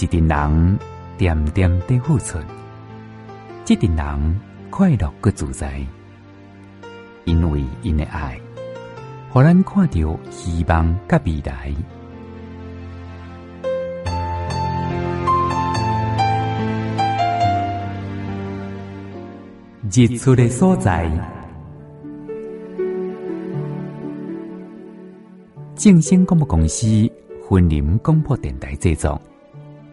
一群人点点的付出，这群人快乐个自在，因为因的爱，让人看到希望甲未来。日出的所在，正声广播公司云林广播电台制作，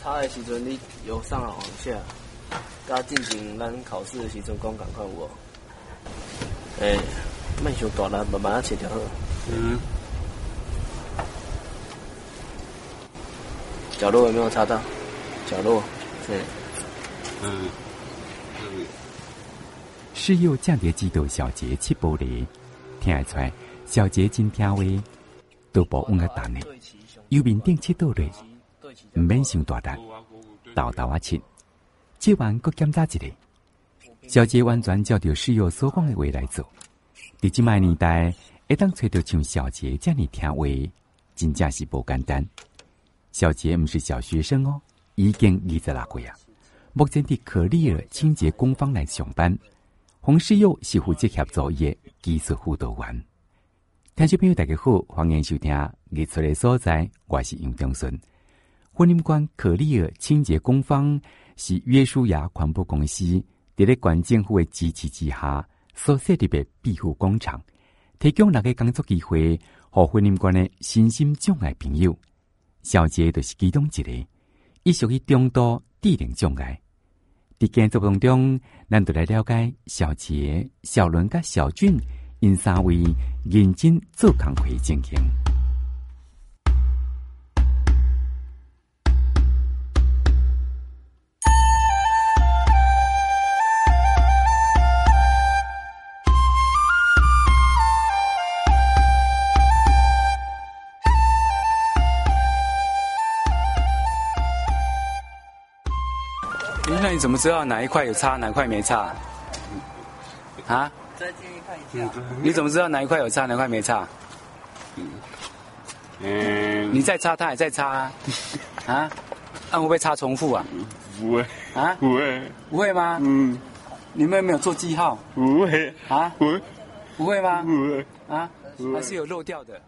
擦的时阵，你由上往下，甲进行咱考试的时阵，讲赶快有。哎，慢修大了，慢慢啊，切掉好。嗯。角落有没有擦到？角落，对。嗯。室友贾蝶知道小杰切玻璃，听得出来小杰真听话，都不往个蛋呢。右面顶切倒来，唔免想大胆，倒倒啊切，切完搁检查一下。小杰完全照着室友所讲的话来做。伫即卖年代，会当找到像小杰这样听话，真正是不简单。小杰唔是小学生哦，已经二十六岁啊，目前的可丽尔清洁工坊来上班。洪世佑是负责协作业技术辅导员。听众朋友大家好，欢迎收听《日出的所在》，我是杨忠顺。云林县可丽尔清洁工坊是约书亚环保公司伫咧县政府的支持之下所设立的庇护工厂，提供六个工作机会，和云林县的身心障碍朋友。小杰就是其中一个，伊属于中度智能障碍。伫建筑当中，咱就来了解小杰、小伦甲小俊因三位认真做工会情形。怎么知道哪一块有擦，哪一块没擦？啊？再进一块一下。你怎么知道哪一块有擦，哪块没擦？嗯。你再擦，他也在擦啊？啊？那会不会擦重复啊？不会。啊？不会。不会吗？嗯。你们有没有做记号？不会。啊？不会。不会吗？不会。啊？还是有漏掉的。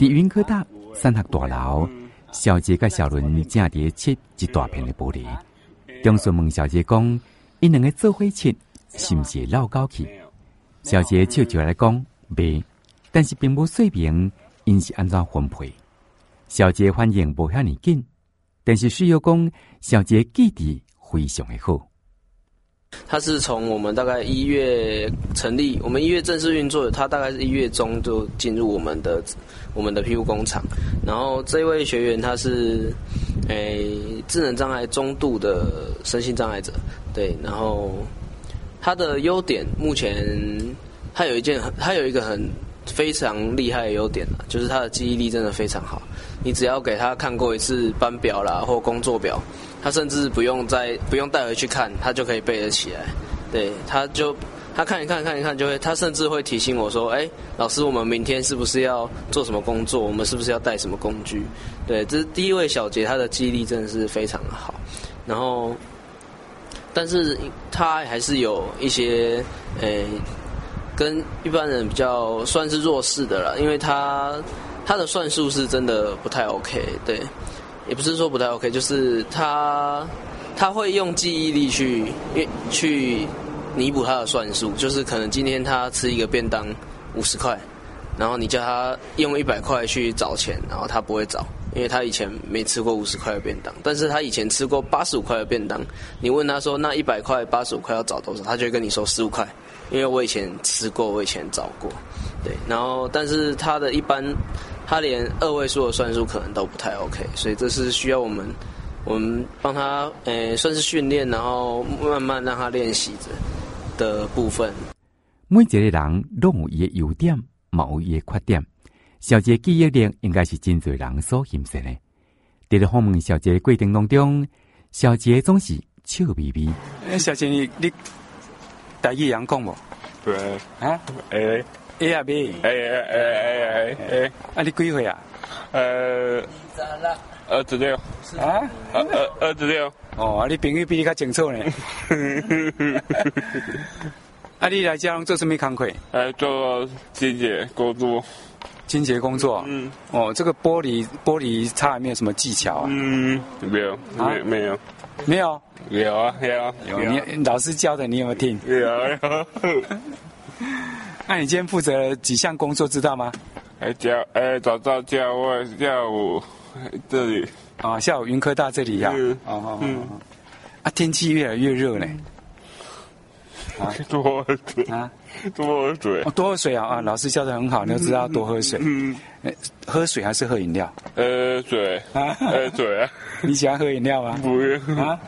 在云科大三峡大楼，小杰跟小伦正在切一大片的玻璃。中顺问小杰讲：“因两个做伙切，是毋是老高去？”小杰笑笑来讲：“没，但是并无说明因是安怎分配。”小杰反应无遐尔紧，但是需要讲小杰记忆非常的好。他是从我们大概一月成立，我们一月正式运作，他大概是一月中就进入我们的我们的皮肤工厂。然后这位学员他是。诶、智能障碍中度的身心障碍者，对，然后他的优点目前他有一件很，他有一个很非常厉害的优点，就是他的记忆力真的非常好。你只要给他看过一次班表啦或工作表，他甚至不用再不用带回去看，他就可以背得起来。对，他就。他看一看，看一看，就会。他甚至会提醒我说：“哎，老师，我们明天是不是要做什么工作？我们是不是要带什么工具？”对，这是第一位小杰，他的记忆力真的是非常的好。然后，但是他还是有一些，诶，跟一般人比较算是弱势的啦，因为他他的算术是真的不太 OK。对，也不是说不太 OK，就是他他会用记忆力去去。弥补他的算术，就是可能今天他吃一个便当五十块，然后你叫他用一百块去找钱，然后他不会找，因为他以前没吃过五十块的便当，但是他以前吃过八十五块的便当，你问他说那一百块八十五块要找多少，他就会跟你说十五块，因为我以前吃过，我以前找过，对，然后但是他的一般，他连二位数的算术可能都不太 OK，所以这是需要我们我们帮他诶、欸、算是训练，然后慢慢让他练习着的部分。每一个人都有伊的优点，嘛有伊的缺点。小杰记忆力应该是真侪人所欣赏的。在访问小杰的过程当中，小杰总是笑眯眯。哎，小杰，你你台语会讲无？对啊，诶，A 啊 B，诶诶诶诶诶，啊，你几岁啊？呃，二十六。啊？二二二十六。哦，啊，你朋友比你较清楚呢。啊，你来家做什么工课？呃，做清洁工作。清洁工作。嗯。哦，这个玻璃玻璃擦有没有什么技巧啊？嗯，没有，没没有，没有。有啊，有啊，有。你老师教的，你有没有听？有有。那你今天负责了几项工作，知道吗？哎，教哎，早上教我下午这里。啊，下午云科大这里呀。嗯。哦哦。啊，天气越来越热嘞。啊，多喝水啊！多喝水，多喝水啊！啊，老师教的很好，你要知道多喝水。嗯，喝水还是喝饮料？呃，水啊，呃，水啊。你喜欢喝饮料吗？不用 啊。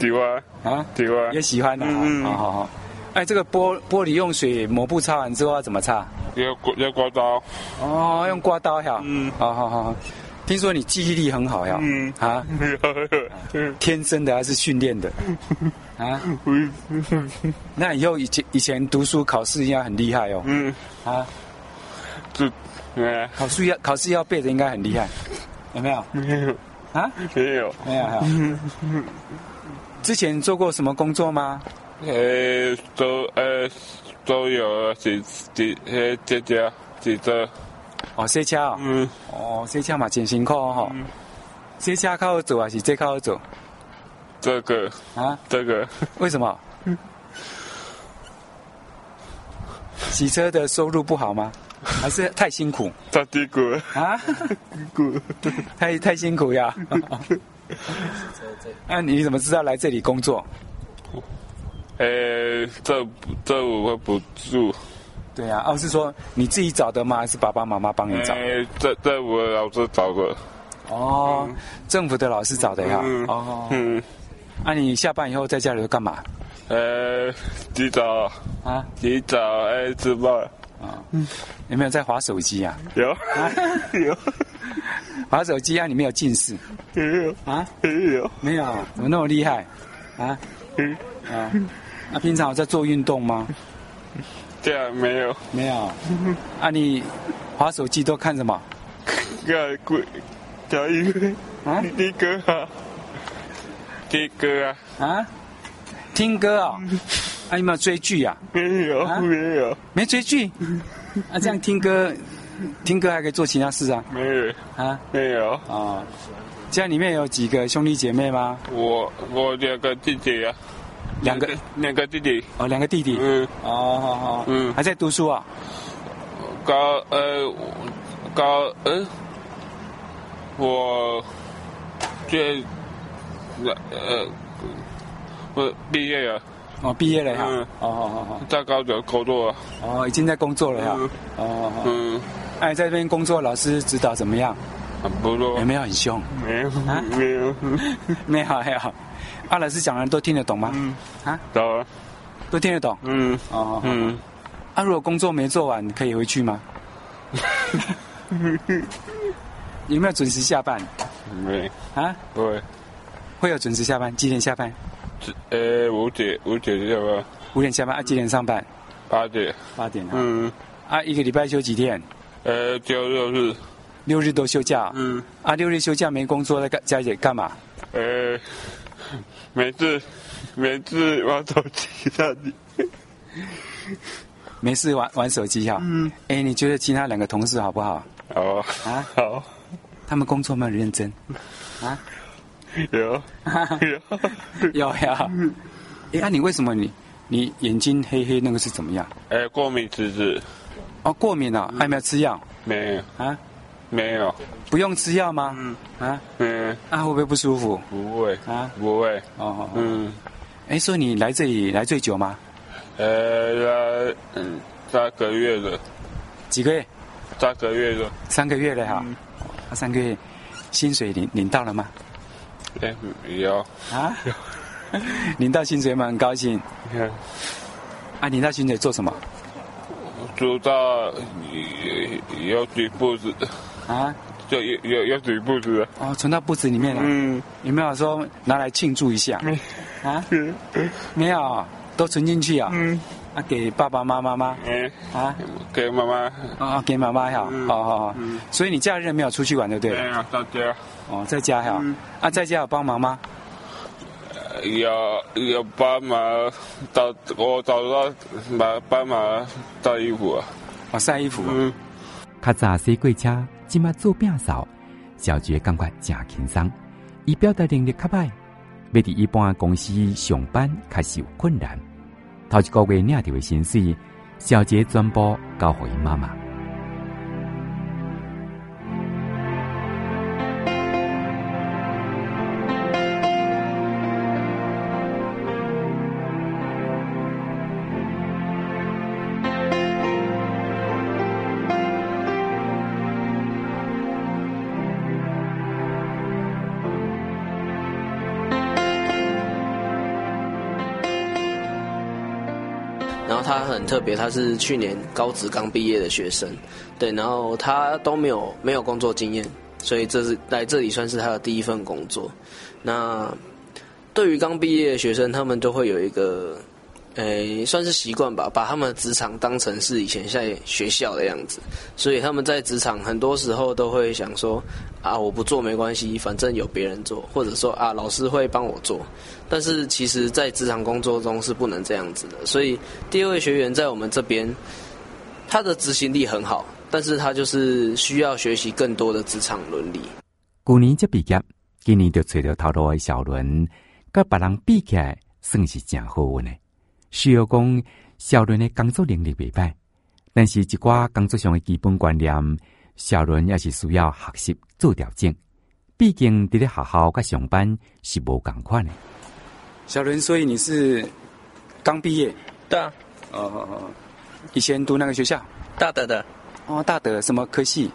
喜欢啊，喜欢也喜欢的。啊，好好好。哎，这个玻玻璃用水抹布擦完之后要怎么擦？要刮要刮刀。哦，用刮刀哈。嗯，好好好。听说你记忆力很好呀？嗯啊，天生的还是训练的？啊，那以后以前以前读书考试应该很厉害哦。嗯啊，这，考试要考试要背的应该很厉害，有没有？没有啊？没有没有哈。之前做过什么工作吗？呃，都呃都有几几呃姐姐几个。哦，洗车哦，嗯，哦，洗车嘛真辛苦哦，嗯，洗车较好做还是这较好做？这个啊，这个为什么？洗车的收入不好吗？还是太辛苦？太辛苦啊！辛苦，太太辛苦呀！那你怎么知道来这里工作？呃，这这我会不住。对啊，哦，是说你自己找的吗？还是爸爸妈妈帮你找？哎，这这我老师找的。哦，嗯、政府的老师找的呀。嗯、哦。嗯。那、啊、你下班以后在家里干嘛？呃，洗澡。啊？洗澡，哎，吃饭。啊。嗯。有没有在划手机啊？有。啊、有。划手机啊？你没有近视？没有。啊？没有。没有？怎么那么厉害？啊？嗯。啊？那平常有在做运动吗？对啊没有，没有。啊，你滑手机都看什么？看鬼，叫一个啊，听歌啊，听歌啊。啊？听歌啊？啊，有没有追剧呀？没有，没有，没追剧。啊，这样听歌，听歌还可以做其他事啊？没有。啊？没有。啊？家里面有几个兄弟姐妹吗？我我两个弟弟啊。两个两个弟弟。哦，两个弟弟。嗯。哦好好嗯。还在读书啊？高呃高呃我这呃我毕业了。哦毕业了哈哦好好好。在高中工作哦已经在工作了哈哦嗯。哎在这边工作老师指导怎么样？不错有没有很凶？没有啊没有没有没有。阿老师讲的都听得懂吗？嗯，啊，懂，都听得懂。嗯，哦，嗯，啊，如果工作没做完，可以回去吗？有没有准时下班？没。啊？不会。会有准时下班？几点下班？呃，五点，五点下班。五点下班啊？几点上班？八点。八点啊。嗯。啊，一个礼拜休几天？呃，就六日。六日都休假。嗯。啊，六日休假没工作，在干家里干嘛？呃。每次，每次玩手机那里，没事玩玩手机哈。嗯。哎，你觉得其他两个同事好不好？好啊。啊。好。他们工作没有认真。啊。有。有。有呀。哎，那你为什么你你眼睛黑黑那个是怎么样？哎，过敏体质。哦，过敏啊？还没有吃药？没有。啊。没有，不用吃药吗？嗯啊，嗯，啊会不会不舒服？不会啊，不会。哦，嗯，哎，说你来这里来最久吗？呃，来嗯，三个月了。几个月？三个月了。三个月了哈。嗯、啊，三个月，薪水领领到了吗？哎，有啊。领到薪水吗？很高兴。嗯、啊，领到薪水做什么？做到要堆布子。啊？就要要要堆布子。哦，存到布子里面了。嗯。有没有说拿来庆祝一下？嗯、啊？没有，都存进去啊。嗯。啊，给爸爸妈妈吗？嗯。啊？给妈妈。啊，给妈妈哈。好好好。所以你假日没有出去玩，对不对？没有，在家。哦，在家哈。啊，在家有帮忙吗？要要帮忙，找我找到帮帮忙晒衣服啊！啊，晒衣服。嗯。较早洗过车，今麦做饼扫，小杰感觉真轻松。伊表达能力较歹，要伫一般公司上班开始有困难。头一个月领到的薪水，小杰全部交给伊妈妈。很特别，他是去年高职刚毕业的学生，对，然后他都没有没有工作经验，所以这是来这里算是他的第一份工作。那对于刚毕业的学生，他们都会有一个。诶，算是习惯吧，把他们的职场当成是以前在学校的样子，所以他们在职场很多时候都会想说，啊，我不做没关系，反正有别人做，或者说啊，老师会帮我做。但是其实，在职场工作中是不能这样子的。所以第二位学员在我们这边，他的执行力很好，但是他就是需要学习更多的职场伦理。去年才毕业，今年就找到头路的小伦，跟别人比起来，算是真好运的。需要讲小伦的工作能力未歹，但是一寡工作上的基本观念，小伦也是需要学习做调整。毕竟伫咧学校甲上班是无共款的。小伦，所以你是刚毕业？对啊。哦哦哦，以前读那个学校？大德的。哦，大德什么科系？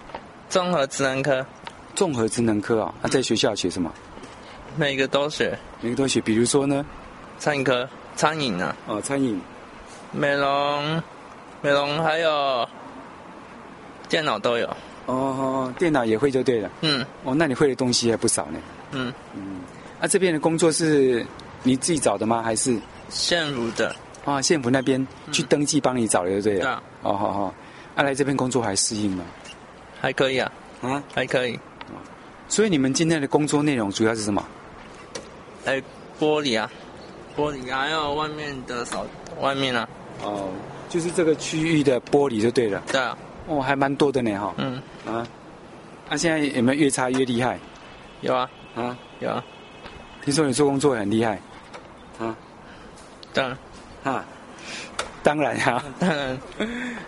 综合职能科。综合职能科啊？他、嗯啊、在学校学什么？每个都学。每个都学，比如说呢？餐饮科。餐饮啊，哦，餐饮，美容，美容还有电脑都有。哦，电脑也会就对了。嗯。哦，那你会的东西还不少呢。嗯嗯。啊，这边的工作是你自己找的吗？还是县府的？啊，县府那边去登记帮你找的，对不对？对啊。哦，好好。啊，来这边工作还适应吗？还可以啊。啊，还可以。所以你们今天的工作内容主要是什么？哎，玻璃啊。玻璃还有外面的扫，外面啊，哦，就是这个区域的玻璃就对了。对啊，哦，还蛮多的呢哈。嗯啊，那、啊、现在有没有越擦越厉害？有啊，啊有啊。听说你做工作很厉害，啊？当然，哈，当然哈、啊，当然，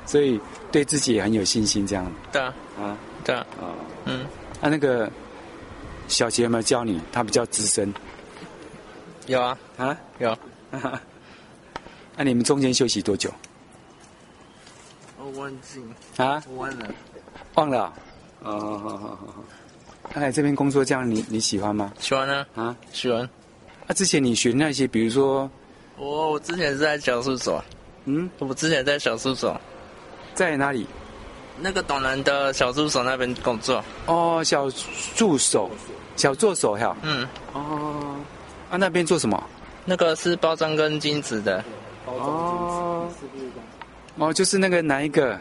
所以对自己也很有信心，这样。对啊，啊，对啊，啊，嗯，啊，那个小杰有没有教你？他比较资深。有啊，啊？有，那、啊、你们中间休息多久？我忘记啊，我忘了，忘了，哦，好好好好。看来这边工作这样，你你喜欢吗？喜欢啊，啊？喜欢。啊，之前你学那些，比如说，我我之前是在小助手，嗯，我之前在小助手，在哪里？那个东南的小助手那边工作。哦，小助手，小助手哈，嗯，哦。啊，那边做什么？那个是包装跟金子的。哦。哦，就是那个哪一个？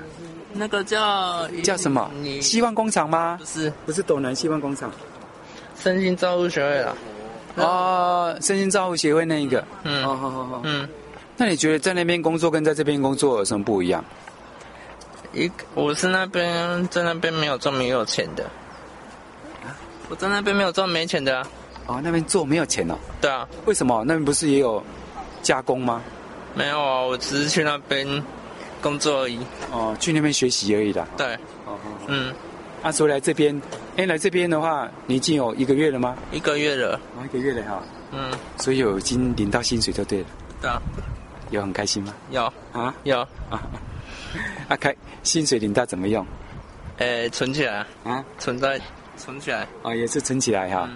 那个叫叫什么？希望工厂吗？不是，不是斗南希望工厂。身心照护协会啦。哦，身心照护协会那一个。嗯。好好好。嗯。那你觉得在那边工作跟在这边工作有什么不一样？一，我是那边在那边没有赚没有钱的。我在那边没有赚没钱的啊。哦，那边做没有钱哦。对啊，为什么？那边不是也有加工吗？没有啊，我只是去那边工作而已。哦，去那边学习而已的。对。哦，嗯。啊，所以来这边，哎，来这边的话，你已经有一个月了吗？一个月了。哦，一个月了哈。嗯。所以有已经领到薪水就对了。对啊。有很开心吗？有。啊？有。啊。啊，开薪水领到怎么用？诶，存起来啊，存在存起来啊，也是存起来哈。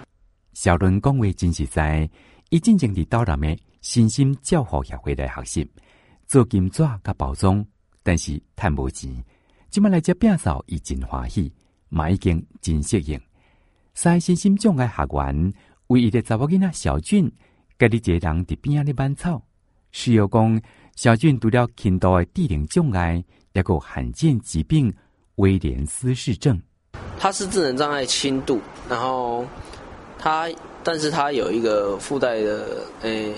小伦讲话真实在，伊真正伫岛南的新兴教学协会来学习做金纸甲包装，但是赚无钱。今麦来接摒扫，伊真欢喜，嘛已经真适应。三身心障碍学员唯一的查某囡仔小俊，家己一个人伫边仔咧挽草。需要讲小俊除了轻度的智能障碍，也有罕见疾病威廉斯氏症。他是智能障碍轻度，然后他，但是他有一个附带的诶、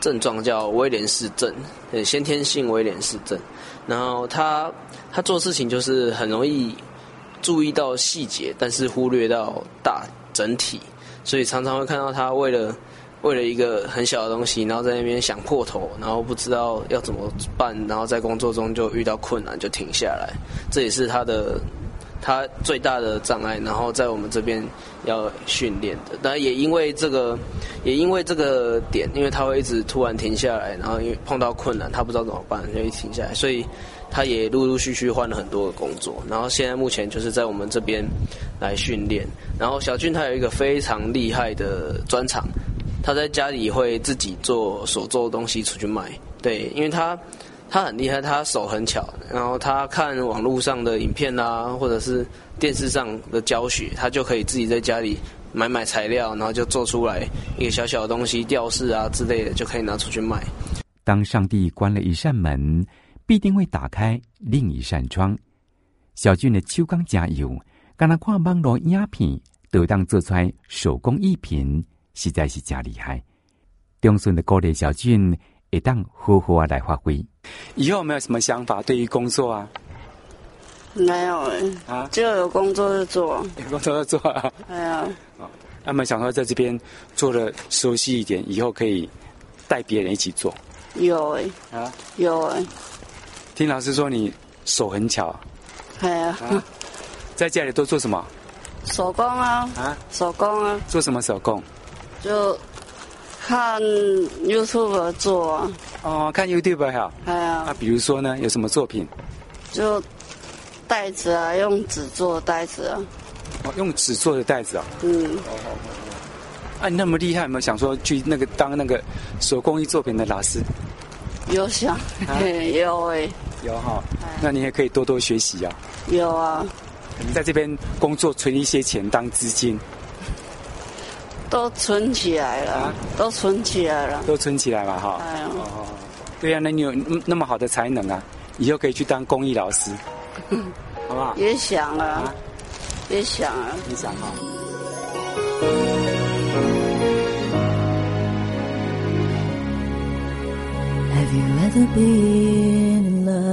症状叫威廉氏症，先天性威廉氏症。然后他他做事情就是很容易注意到细节，但是忽略到大整体，所以常常会看到他为了。为了一个很小的东西，然后在那边想破头，然后不知道要怎么办，然后在工作中就遇到困难就停下来，这也是他的他最大的障碍。然后在我们这边要训练的，但也因为这个，也因为这个点，因为他会一直突然停下来，然后因为碰到困难，他不知道怎么办，就一停下来，所以他也陆陆续续换了很多的工作。然后现在目前就是在我们这边来训练。然后小俊他有一个非常厉害的专长。他在家里会自己做手做的东西出去卖，对，因为他他很厉害，他手很巧，然后他看网络上的影片啊，或者是电视上的教学，他就可以自己在家里买买材料，然后就做出来一个小小的东西，吊饰啊之类的，就可以拿出去卖。当上帝关了一扇门，必定会打开另一扇窗。小俊的秋刚加油，刚才看网络影片，都当做出来手工艺品。实在是真厉害，中顺的高丽小俊会当好好啊来发挥。以后有没有什么想法？对于工作啊，没有啊，就有工作就做，有工作就做啊。哎呀，那么想说在这边做的熟悉一点，以后可以带别人一起做。有哎，啊，有哎。听老师说你手很巧，哎呀，在家里都做什么？手工啊，啊，手工啊。做什么手工？就看 YouTube 做啊，哦，看 YouTube 哈，哎呀，那比如说呢，有什么作品？就袋子啊，用纸做的袋子啊。哦，用纸做的袋子啊。嗯。哦哦哦。啊，你那么厉害，有没有想说去那个当那个手工艺作品的老师？有想，有哎。有哈，那你也可以多多学习啊。有啊。你在这边工作存一些钱当资金。都存起来了，啊、都存起来了，都存起来了哈。哎对呀、啊，那你有那么好的才能啊，以后可以去当公益老师，好不好？也想啊，啊也想啊，你想哈。Have you ever been in love?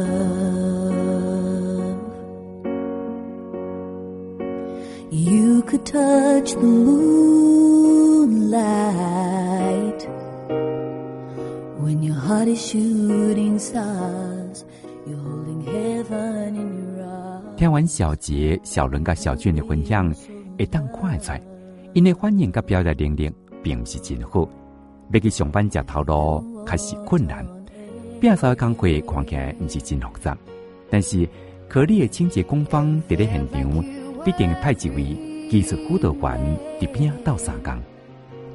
You could touch the moon. 听完小杰小伦甲小俊的分享会当看出因为反应甲表达能力并不是真好。要去上班吃头路确实困难。摒扫的工课看起来不是真复杂。但是可丽的清洁工方伫咧现场必定派一位技术辅导员伫边斗相共。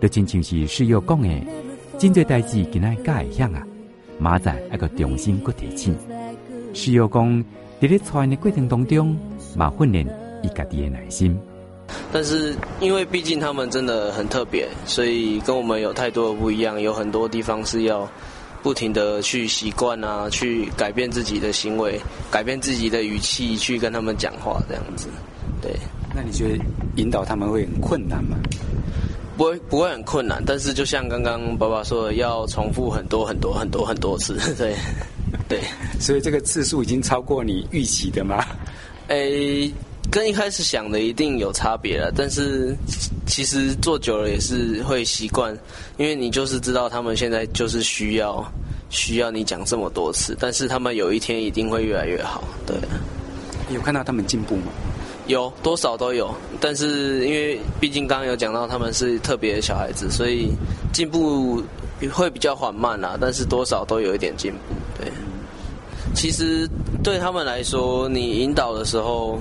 就亲像是室友讲的，真济代志今仔甲会晓啊，明仔还个重新搁提醒。室友讲，伫咧传的过程当中，嘛训练伊家己的耐心。但是因为毕竟他们真的很特别，所以跟我们有太多的不一样，有很多地方是要不停的去习惯啊，去改变自己的行为，改变自己的语气去跟他们讲话这样子。对，那你觉得引导他们会很困难吗？不会不会很困难，但是就像刚刚爸爸说的，要重复很多很多很多很多次，对，对，所以这个次数已经超过你预期的吗？诶，跟一开始想的一定有差别了，但是其实做久了也是会习惯，因为你就是知道他们现在就是需要需要你讲这么多次，但是他们有一天一定会越来越好，对。有看到他们进步吗？有多少都有，但是因为毕竟刚刚有讲到他们是特别的小孩子，所以进步会比较缓慢啦。但是多少都有一点进步，对。其实对他们来说，你引导的时候，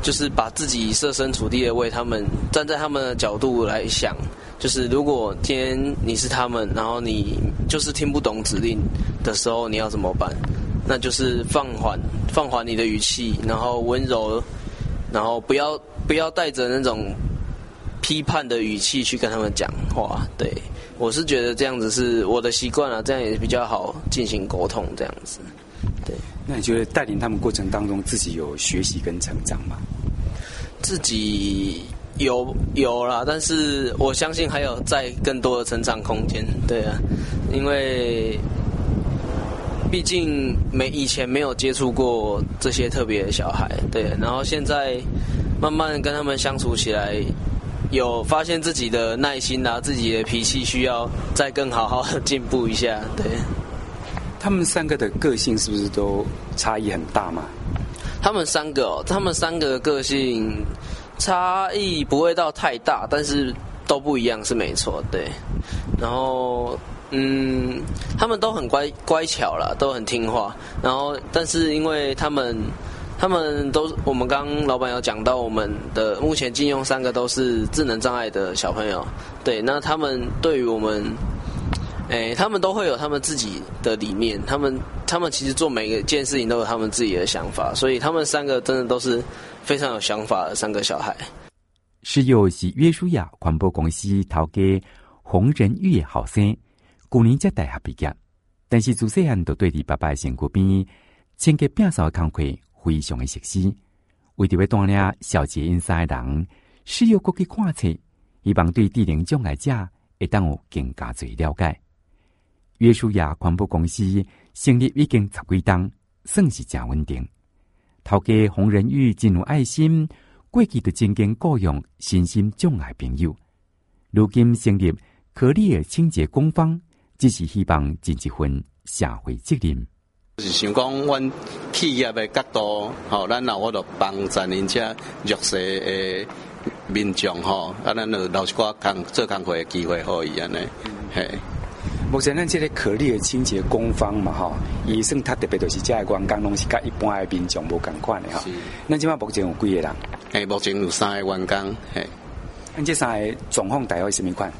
就是把自己设身处地的为他们站在他们的角度来想，就是如果今天你是他们，然后你就是听不懂指令的时候，你要怎么办？那就是放缓放缓你的语气，然后温柔，然后不要不要带着那种批判的语气去跟他们讲话。对，我是觉得这样子是我的习惯啊，这样也比较好进行沟通，这样子。对，那你觉得带领他们过程当中，自己有学习跟成长吗？自己有有啦，但是我相信还有在更多的成长空间。对啊，因为毕竟没以前没有接触过这些特别的小孩，对，然后现在慢慢跟他们相处起来，有发现自己的耐心啊，自己的脾气需要再更好好的进步一下，对。他们三个的个性是不是都差异很大嘛？他们三个哦，他们三个的个性差异不会到太大，但是都不一样是没错，对。然后，嗯，他们都很乖乖巧了，都很听话。然后，但是因为他们，他们都我们刚刚老板有讲到，我们的目前禁用三个都是智能障碍的小朋友，对。那他们对于我们。哎，他们都会有他们自己的理念，他们他们其实做每一件事情都有他们自己的想法，所以他们三个真的都是非常有想法的三个小孩。室友是约书亚广播公司头家洪仁玉的后生，去年才大学毕业，但是自细汉就对伫爸爸的身躯边清洁打扫诶工作非常的熟悉。为着要锻炼小杰因三个人，需要过去看册，希望对智能障碍者会当有更加侪了解。约书亚环保公司成立已经十几档，算是真稳定。头家洪仁玉真有爱心，过去就曾经雇佣身心障碍朋友。如今成立可立的清洁工坊，只是希望尽一份社会责任。就是想讲，阮企业的角度，吼，咱若我着帮咱人家弱势的民众，吼，啊，咱着留一寡工做工课的机会，可以安尼，嘿。目前咱这个可立的清洁工坊嘛，吼，医生他特别就是这个员工拢是甲一般的民众无共款的哈。咱即马目前有几个人？诶，目前有三个员工，嘿。咱这三个状况大概什么款？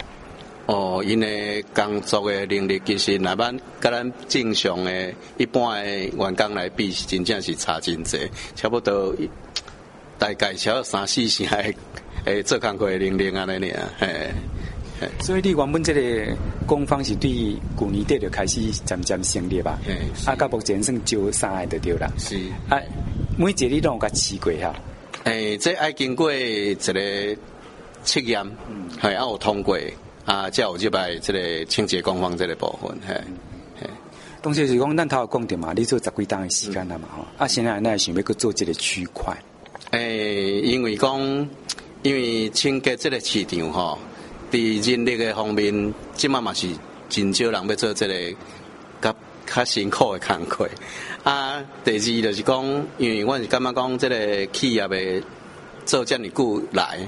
哦，因为工作诶能力其实，那般跟咱正常诶一般诶员工来比，真正是差真济，差不多大概超三四成诶诶做工课的能力安尼尔，嘿。所以你原本这个工坊是对旧年底就开始渐渐成立吧？啊，到目前算招三个就对啦。是啊，每一个你都有甲试过哈？诶、欸，这爱经过一个测验，系啊，有通过啊，才有入来这个清洁工坊这个部分。系系，当时是讲咱头有讲着嘛，你做十几档的时间了嘛？吼、嗯，啊，现在那想要去做这个区块？诶、欸，因为讲，因为清洁这个市场吼。伫人力的方面，即马嘛是真少人要做这个较较辛苦的工课。啊，第二就是讲，因为我是感觉讲，这个企业的做这么久来，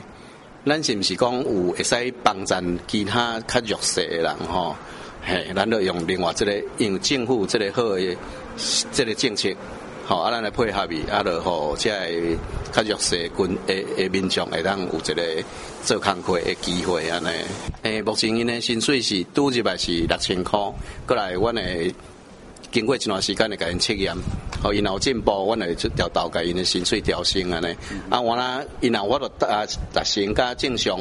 咱是毋是讲有会使帮咱其他较弱势的人吼？嘿，咱就用另外这个用政府这个好的这个政策。吼，啊，咱来配合伊，啊，就好，即系较弱势群诶诶民众会当有一个做工课诶机会安尼。诶，目前因诶薪水是拄入来是六千箍，过来阮诶经过一段时间的甲因测验，好，因有进步，阮会出调到甲因的薪水调升安尼。啊，我啦，因若我着啊达成甲正常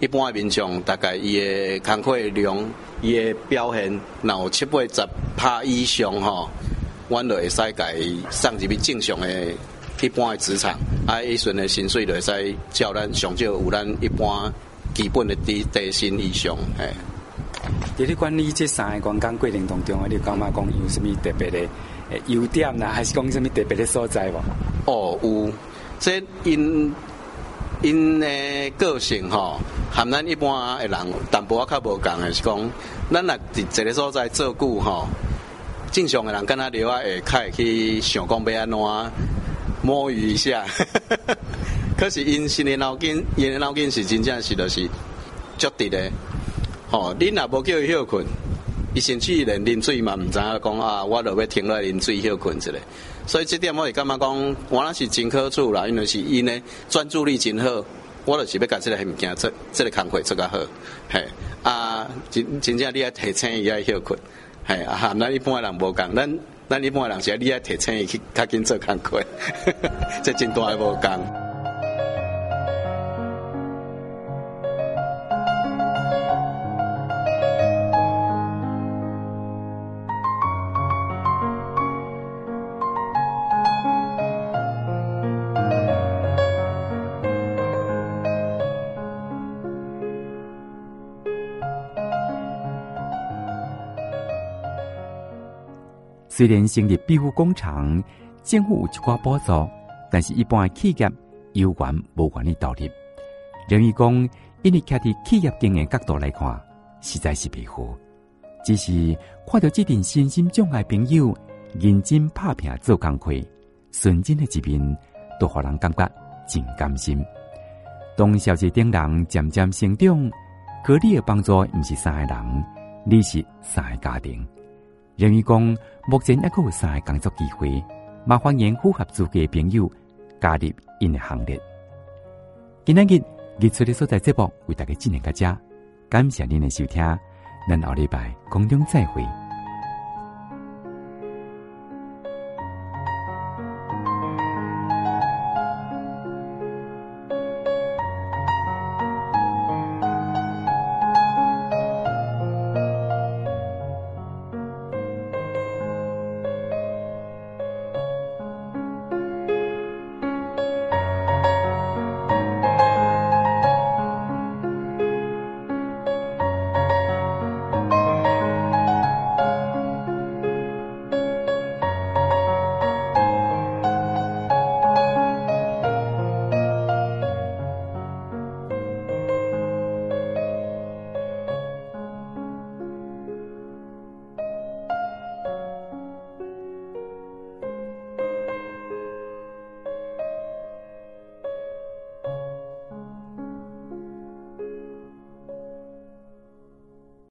一般诶民众，大概伊的工课量，伊的表现，若有七八十趴以上吼。阮就会使甲伊送入去正常的一般的职场，啊，伊阵的薪水就会使照咱上少有咱一般基本的低低薪以上，嘿。伫你管理这三个员工过程当中，你感觉讲有啥物特别的优点呐，还是讲啥物特别的所在无？哦，有，这因因的个性吼，和咱一般的人淡薄仔较无共的是讲，咱若伫一个所在做久吼。正常的人跟他聊啊，会较会去想讲要安怎摸鱼一下，可是因心的脑筋，因的脑筋是真正是就是足直的。吼、哦，你若无叫伊休困，伊甚至连啉水嘛，毋知影讲啊，我着要停落来啉水休困一下。所以这点我会感觉讲，我那是真可取啦，因为是因呢专注力真好，我着是要甲这个物件做，这个工课做较好。嘿，啊，真真正你爱提醒伊爱休困，嘿啊，咱一般人无共，咱咱一般人是你爱提醒伊去较紧做工课，这真大个无共。虽然成立庇护工厂，政府有一寡补助，但是一般的企业有缘无愿意投入。认为讲，因为站在企业经营角度来看，实在是庇护。只是看到这群身心障碍朋友认真打拼做工课，纯真的一面，都让人感觉真甘心。当小姐等人渐渐成长，可你的帮助毋是三个人，你是三个家庭。人员讲，目前还有三个工作机会，麻烦迎符合资格的朋友加入因的行列。今天日日出的所在节目为大家进行个家，感谢您的收听，咱后礼拜空中再会。